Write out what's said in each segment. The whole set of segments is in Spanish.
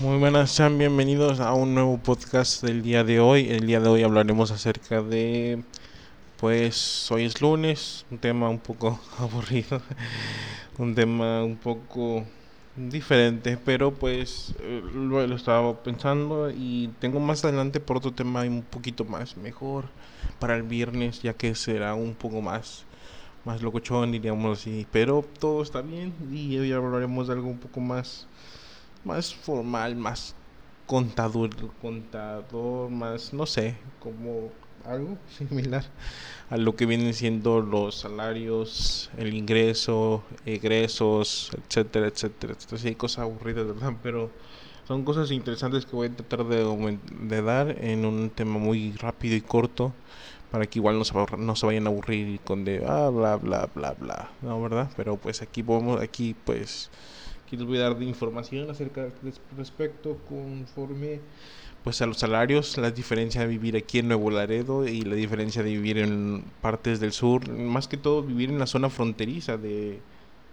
Muy buenas, sean bienvenidos a un nuevo podcast del día de hoy. El día de hoy hablaremos acerca de, pues hoy es lunes, un tema un poco aburrido, un tema un poco diferente, pero pues eh, lo, estaba pensando y tengo más adelante por otro tema un poquito más mejor para el viernes, ya que será un poco más más locochón, diríamos así, pero todo está bien y hoy hablaremos de algo un poco más más formal, más contador, contador, más, no sé, como algo similar a lo que vienen siendo los salarios, el ingreso, egresos, etcétera, etcétera. Entonces hay cosas aburridas, ¿verdad? Pero son cosas interesantes que voy a tratar de, de dar en un tema muy rápido y corto para que igual no se, no se vayan a aburrir con de ah, bla bla bla bla, ¿no? ¿Verdad? Pero pues aquí vamos, aquí pues Aquí les voy a dar información acerca de respecto conforme pues a los salarios, la diferencia de vivir aquí en Nuevo Laredo y la diferencia de vivir en partes del sur, más que todo vivir en la zona fronteriza de,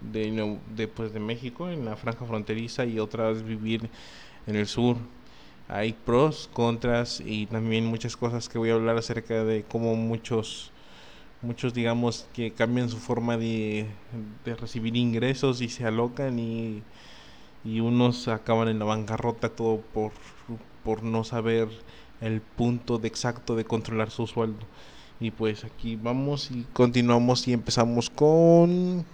de, de, pues, de México, en la franja fronteriza y otras vivir en el sur. Hay pros, contras y también muchas cosas que voy a hablar acerca de cómo muchos muchos digamos que cambian su forma de, de recibir ingresos y se alocan y, y, unos acaban en la bancarrota todo por, por no saber el punto de exacto de controlar su sueldo. Y pues aquí vamos y continuamos y empezamos con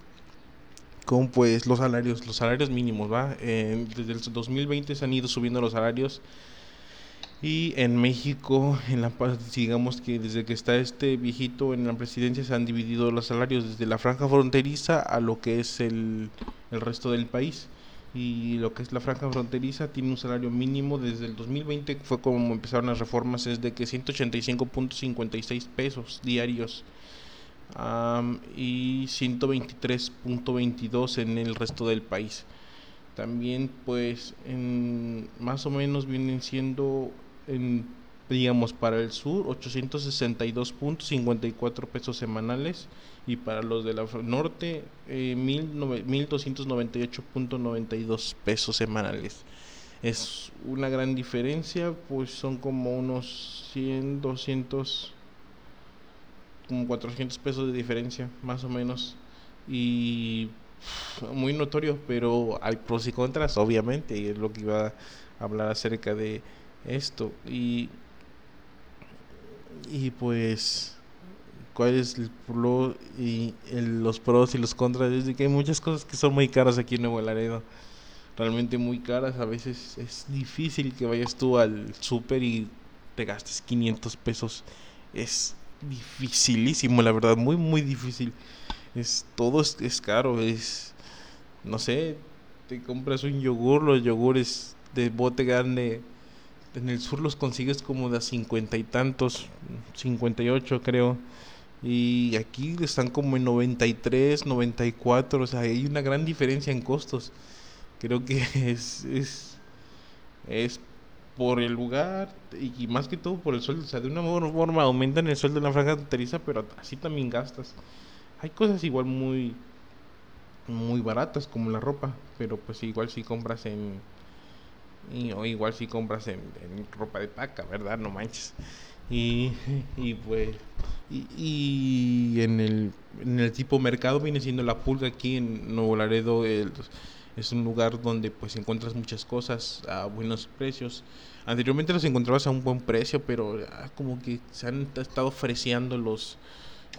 con pues los salarios los salarios mínimos va eh, desde el 2020 se han ido subiendo los salarios y en México, en la digamos que desde que está este viejito en la presidencia se han dividido los salarios desde la franja fronteriza a lo que es el, el resto del país. Y lo que es la franja fronteriza tiene un salario mínimo desde el 2020, fue como empezaron las reformas, es de que 185.56 pesos diarios y 123.22 en el resto del país. También pues en, más o menos vienen siendo digamos, para el sur 862.54 pesos semanales y para los de la norte eh, 1298.92 pesos semanales. Es una gran diferencia, pues son como unos 100, 200, como 400 pesos de diferencia, más o menos. Y muy notorio, pero hay pros y contras, obviamente, y es lo que iba a hablar acerca de esto y y pues cuál es el y los pros y los contras es de que hay muchas cosas que son muy caras aquí en Nuevo Laredo realmente muy caras. A veces es difícil que vayas tú al super y te gastes 500 pesos. Es dificilísimo la verdad muy muy difícil. Es todo es, es caro es no sé te compras un yogur los yogures de bote grande en el sur los consigues como de a cincuenta y tantos, 58 creo. Y aquí están como en 93, 94, o sea, hay una gran diferencia en costos. Creo que es, es, es por el lugar y más que todo por el sueldo. O sea, de una forma aumentan el sueldo de la franja fronteriza, pero así también gastas. Hay cosas igual muy, muy baratas como la ropa, pero pues igual si compras en y, o igual si compras en, ropa de paca, ¿verdad? No manches. Y, y pues, y, en, el, en el tipo mercado viene siendo la pulga aquí en Nuevo Laredo. es un lugar donde pues encuentras muchas cosas a buenos precios. Anteriormente los encontrabas a un buen precio, pero ah, como que se han estado ofreciendo los,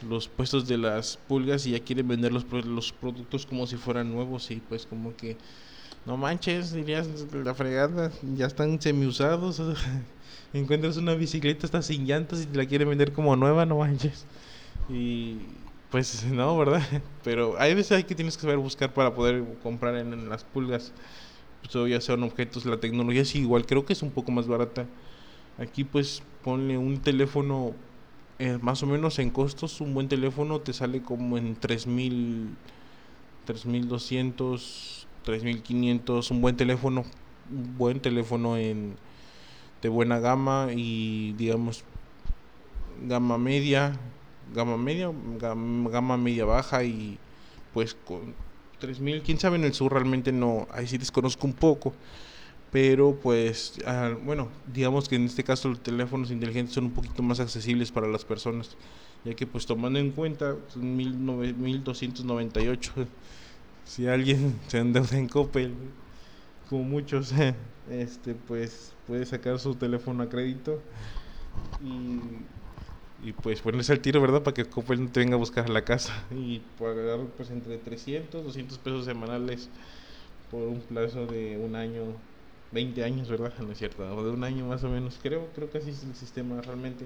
los puestos de las pulgas y ya quieren vender los, los productos como si fueran nuevos y pues como que no manches, dirías la fregada, ya están semi-usados. Encuentras una bicicleta, está sin llantas y te la quieren vender como nueva, no manches. Y pues no, ¿verdad? Pero hay veces que tienes que saber buscar para poder comprar en, las pulgas. Pues todavía sean objetos, la tecnología es igual, creo que es un poco más barata. Aquí pues ponle un teléfono eh, más o menos en costos, un buen teléfono te sale como en 3000 3200 3500, un buen teléfono, un buen teléfono en de buena gama y digamos gama media, gama media, gama, media baja y pues con 3000, quién sabe en el sur realmente no, ahí sí desconozco un poco, pero pues bueno digamos que en este caso los teléfonos inteligentes son un poquito más accesibles para las personas ya que pues tomando en cuenta 1298 si alguien se endeuda en Coppel como muchos este pues puede sacar su teléfono a crédito y, y pues ponerse al tiro verdad para que Coppel no te venga a buscar la casa y pagar pues entre 300 200 pesos semanales por un plazo de un año 20 años, ¿verdad? No es cierto, de un año más o menos. Creo, creo que así es el sistema realmente.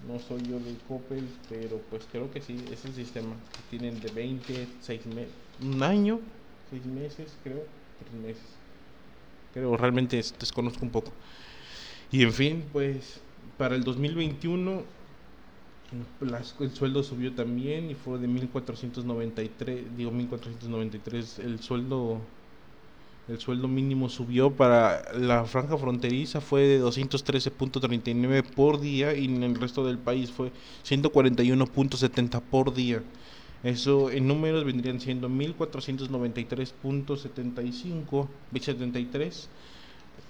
No soy yo de Coppel, pero pues creo que sí, es el sistema. Tienen de 20, 6 meses, un año, 6 meses, creo, 3 meses. Creo, realmente desconozco un poco. Y en fin, pues para el 2021 el sueldo subió también y fue de 1493, digo 1493 el sueldo el sueldo mínimo subió para la franja fronteriza fue de 213.39 por día y en el resto del país fue 141.70 por día. Eso en números vendrían siendo 1493.75, 73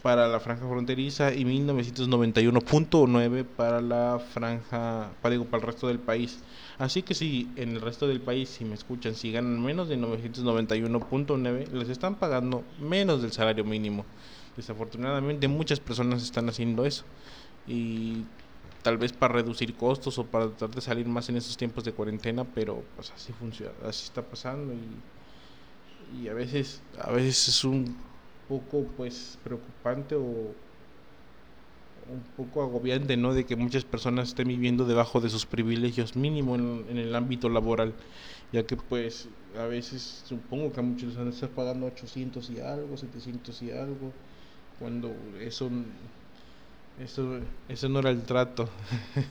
para la franja fronteriza y 1991.9 para la franja, para, digo, para el resto del país. Así que si en el resto del país, si me escuchan, si ganan menos de 991.9, les están pagando menos del salario mínimo. Desafortunadamente muchas personas están haciendo eso. Y tal vez para reducir costos o para tratar de salir más en estos tiempos de cuarentena, pero pues así funciona, así está pasando y, a veces a veces es un poco pues preocupante o un poco agobiante, ¿no? De que muchas personas estén viviendo debajo de sus privilegios mínimo en, el ámbito laboral, ya que pues a veces supongo que a muchos han de estar pagando 800 y algo, 700 y algo, cuando eso eso eso no era el trato,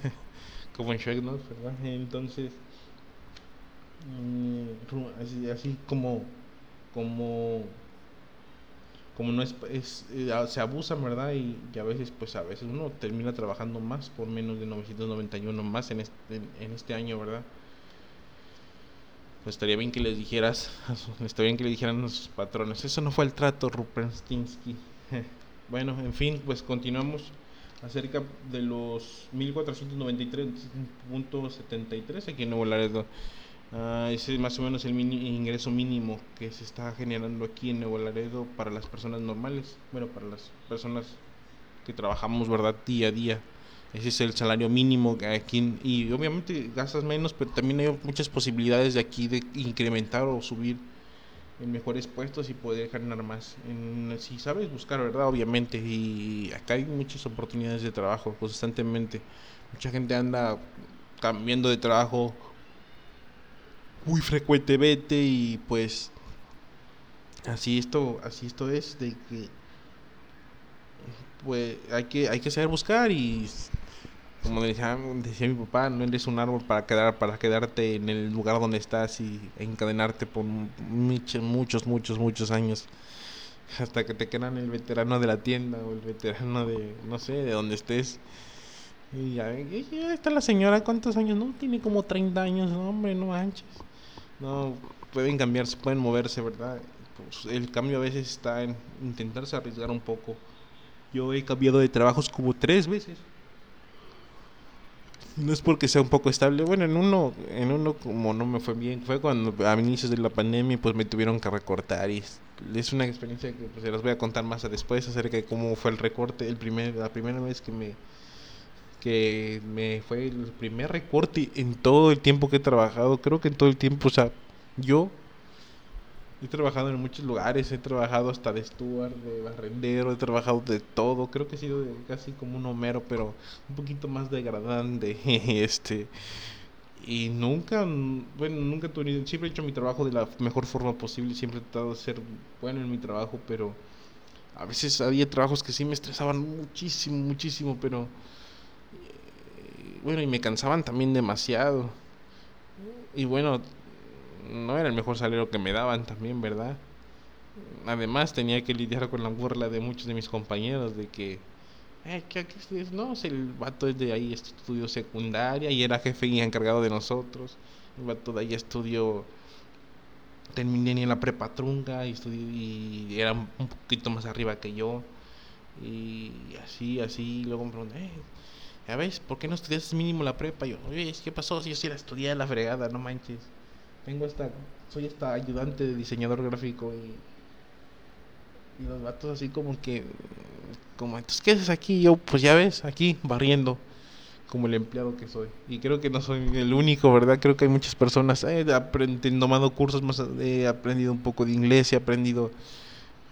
como en Shrek. ¿verdad? Entonces mm, así, así como como como no es, es eh, se abusan, ¿verdad? Y, a veces, pues a veces uno termina trabajando más por menos de 991 más en este, en este año, ¿verdad? Pues estaría bien que les dijeras, estaría bien que le dijeran a sus patrones, eso no fue el trato, Rupenstinsky. bueno, en fin, pues continuamos acerca de los 1493.73 aquí en Nuevo Laredo. Uh, ese es más o menos el ingreso mínimo que se está generando aquí en Nuevo Laredo para las personas normales, bueno, para las personas que trabajamos, ¿verdad? Día a día. Ese es el salario mínimo aquí. Y obviamente gastas menos, pero también hay muchas posibilidades de aquí de incrementar o subir en mejores puestos y poder ganar más. En, si sabes buscar, ¿verdad? Obviamente. Y acá hay muchas oportunidades de trabajo constantemente. Mucha gente anda cambiando de trabajo muy frecuentemente y pues así esto así esto es de que pues hay que hay que saber buscar y como decía, decía mi papá no eres un árbol para quedar para quedarte en el lugar donde estás y encadenarte por muchos muchos muchos años hasta que te quedan el veterano de la tienda o el veterano de no sé de donde estés y ya, está la señora cuántos años no tiene como 30 años no, hombre no manches no pueden cambiarse, pueden moverse, ¿verdad? Pues el cambio a veces está en intentarse arriesgar un poco. Yo he cambiado de trabajos como tres veces. No es porque sea un poco estable. Bueno, en uno, en uno como no me fue bien, fue cuando a inicios de la pandemia pues me tuvieron que recortar y es una experiencia que pues, se las voy a contar más después acerca de cómo fue el recorte, el primer, la primera vez que me que me fue el primer recorte en todo el tiempo que he trabajado. Creo que en todo el tiempo, o sea, yo he trabajado en muchos lugares, he trabajado hasta de steward, de barrendero, he trabajado de todo. Creo que he sido casi como un homero, pero un poquito más degradante. este y nunca, bueno, nunca tenido, siempre he hecho mi trabajo de la mejor forma posible, siempre he tratado de ser bueno en mi trabajo, pero a veces había trabajos que sí me estresaban muchísimo, muchísimo, pero bueno, y me cansaban también demasiado. Y bueno, no era el mejor salario que me daban también, ¿verdad? Además tenía que lidiar con la burla de muchos de mis compañeros de que, eh, ¿qué, No, el vato es de ahí estudió secundaria y era jefe y encargado de nosotros. El vato de ahí estudió, terminé en la prepa trunca y, estudió, y era un poquito más arriba que yo. Y así, así, luego me preguntan, eh, a ver, ¿por qué no estudiaste mínimo la prepa? yo, oye, ¿qué pasó? Si yo sí la estudié la fregada, no manches. Tengo esta, soy esta ayudante de diseñador gráfico y, y los vatos así como que, como, entonces, ¿qué haces aquí? yo, pues ya ves, aquí, barriendo como el empleado que soy. Y creo que no soy el único, ¿verdad? Creo que hay muchas personas. He tomado cursos he aprendido un poco de inglés, he aprendido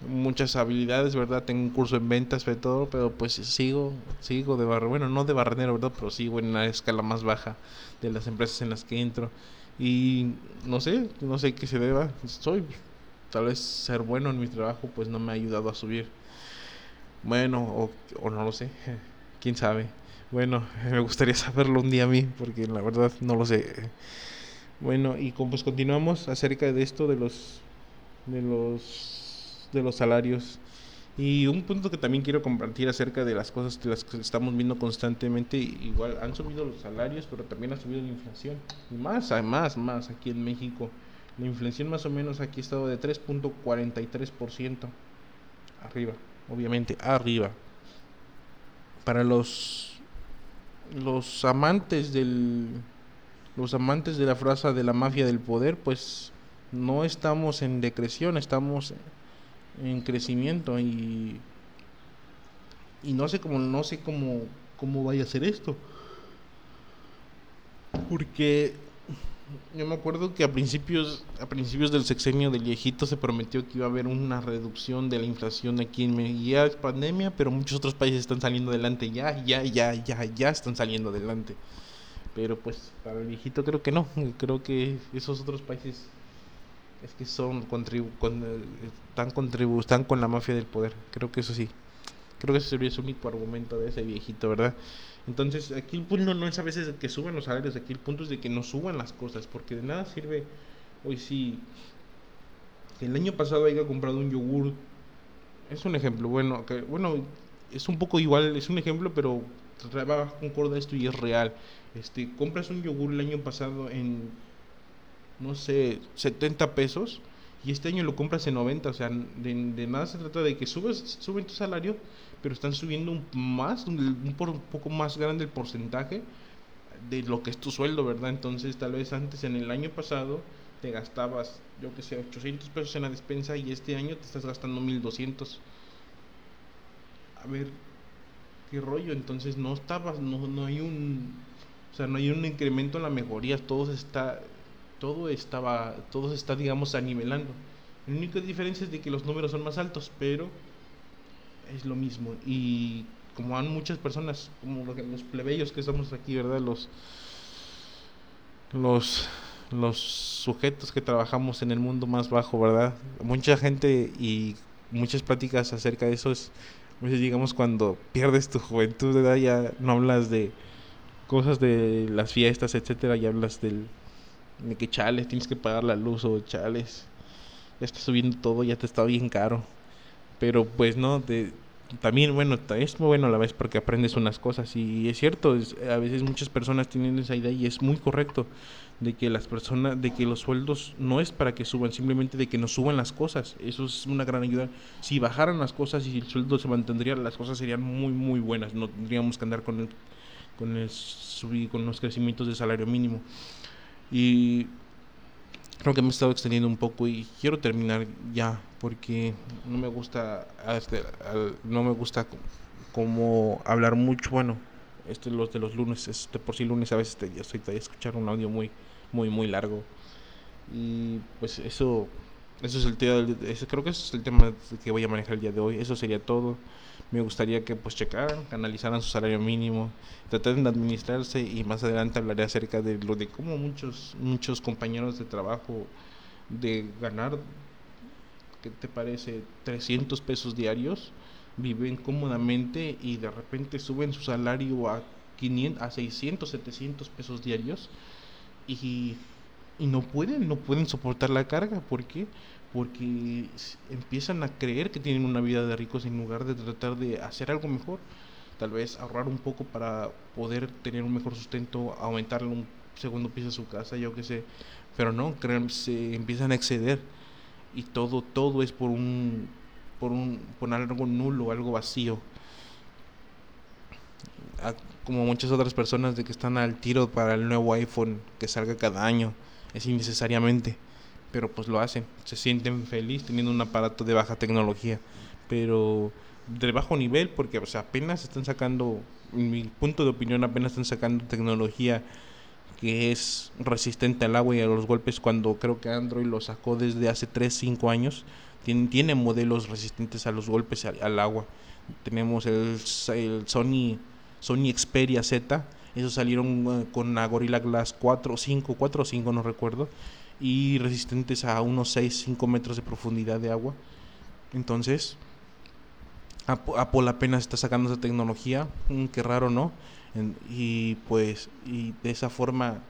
muchas habilidades, ¿verdad? Tengo un curso en ventas, de todo, pero pues sigo, sigo de barro, bueno, no de barrenero, ¿verdad? Pero sigo en la escala más baja de las empresas en las que entro. Y no sé, no sé qué se deba. Soy, tal vez ser bueno en mi trabajo, pues no me ha ayudado a subir. Bueno, o, o no lo sé, quién sabe. Bueno, me gustaría saberlo un día a mí, porque la verdad no lo sé. Bueno, y pues continuamos acerca de esto de los de los de los salarios. Y un punto que también quiero compartir acerca de las cosas que las que estamos viendo constantemente, igual han subido los salarios, pero también ha subido la inflación. Y más, más, más aquí en México. La inflación más o menos aquí ha estado de 3.43% arriba, obviamente arriba. Para los los amantes del los amantes de la frase de la mafia del poder, pues no estamos en decreción, estamos en crecimiento y y no sé cómo no sé cómo cómo vaya a ser esto. Porque yo me acuerdo que a principios, a principios del sexenio del viejito se prometió que iba a haber una reducción de la inflación aquí en México. Ya es pandemia, pero muchos otros países están saliendo adelante. Ya, ya, ya, ya, ya están saliendo adelante. Pero pues para el viejito creo que no. Creo que esos otros países es que son contribu con, eh, están, contribu están con la mafia del poder. Creo que eso sí. Creo que ese sería su único argumento de ese viejito, ¿verdad? Entonces, aquí el punto no es a veces que suban los salarios, aquí el punto es de que no suban las cosas, porque de nada sirve hoy sí. El año pasado haya comprado un yogur, es un ejemplo, bueno, que, bueno, es un poco igual, es un ejemplo, pero trabaja concorda esto y es real. Este, compras un yogur el año pasado en, no sé, 70 pesos y este año lo compras en 90, o sea, de, nada se trata de que subes, suben tu salario, pero están subiendo un más, un, un, poco más grande el porcentaje de lo que es tu sueldo, ¿verdad? Entonces, tal vez antes, en el año pasado, te gastabas, yo que sé, 800 pesos en la despensa y este año te estás gastando 1200. A ver, qué rollo, entonces no estabas, no, no hay un, o sea, no hay un incremento en la mejoría, todo está, todo estaba, todo está, digamos, anivelando. La única diferencia es de que los números son más altos, pero es lo mismo. Y como han muchas personas, como los plebeyos que somos aquí, ¿verdad? Los, los, los sujetos que trabajamos en el mundo más bajo, ¿verdad? Mucha gente y muchas pláticas acerca de eso es, digamos, cuando pierdes tu juventud, ¿verdad? Ya no hablas de cosas de las fiestas, etcétera, y hablas del, de que chales, tienes que pagar la luz o chales, ya está subiendo todo, ya te está bien caro. Pero pues no, de, también, bueno, es muy bueno a la vez porque aprendes unas cosas y es cierto, a veces muchas personas tienen esa idea y es muy correcto de que las personas, de que los sueldos no es para que suban, simplemente de que no suban las cosas. Eso es una gran ayuda. Si bajaran las cosas y el sueldo se mantendría, las cosas serían muy, muy buenas. No tendríamos que andar con el, con el con los crecimientos de salario mínimo. Y creo que me he estado extendiendo un poco y quiero terminar ya porque no me gusta este, no me gusta como hablar mucho. Bueno este los de los lunes este por si lunes a veces te, ya estoy a escuchar un audio muy muy muy largo. Y pues eso eso es el tema creo que ese es el tema que voy a manejar el día de hoy. Eso sería todo me gustaría que pues checaran, analizaran su salario mínimo, trataran de administrarse y más adelante hablaré acerca de lo de cómo muchos muchos compañeros de trabajo de ganar ¿qué te parece? 300 pesos diarios, viven cómodamente y de repente suben su salario a 500 a 600, 700 pesos diarios y, y no pueden, no pueden soportar la carga, ¿por qué? porque empiezan a creer que tienen una vida de ricos en lugar de tratar de hacer algo mejor, tal vez ahorrar un poco para poder tener un mejor sustento, aumentarle un segundo piso a su casa, yo qué sé, pero no, creen, se empiezan a exceder. Y todo todo es por un por un por algo nulo, algo vacío. como muchas otras personas de que están al tiro para el nuevo iPhone que salga cada año, es innecesariamente, pero pues lo hacen, se sienten felices teniendo un aparato de baja tecnología, pero de bajo nivel porque o sea, apenas están sacando, en mi punto de opinión, apenas están sacando tecnología que es resistente al agua y a los golpes cuando creo que Android lo sacó desde hace 3, 5 años. Tiene, tiene modelos resistentes a los golpes al, agua. Tenemos el, el, Sony, Sony Xperia Z. Esos salieron uh, con la Gorilla Glass 4 o 5, 4 o 5 no recuerdo. Y resistentes a unos 6, 5 metros de profundidad de agua. Entonces, Apple apenas está sacando esa tecnología. Mm, qué raro, ¿no? y pues y de esa forma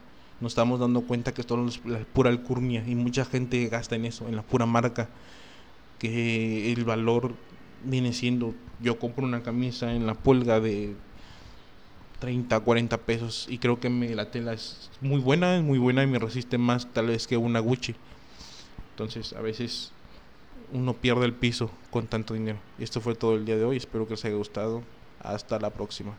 nos estamos dando cuenta que esto es pura alcurnia y mucha gente gasta en eso, en la pura marca, que el valor viene siendo, yo compro una camisa en la pulga de 30, 40 pesos y creo que me, la tela es muy buena, es muy buena y me resiste más tal vez que una Gucci. Entonces a veces uno pierde el piso con tanto dinero. Esto fue todo el día de hoy, espero que os haya gustado. Hasta la próxima.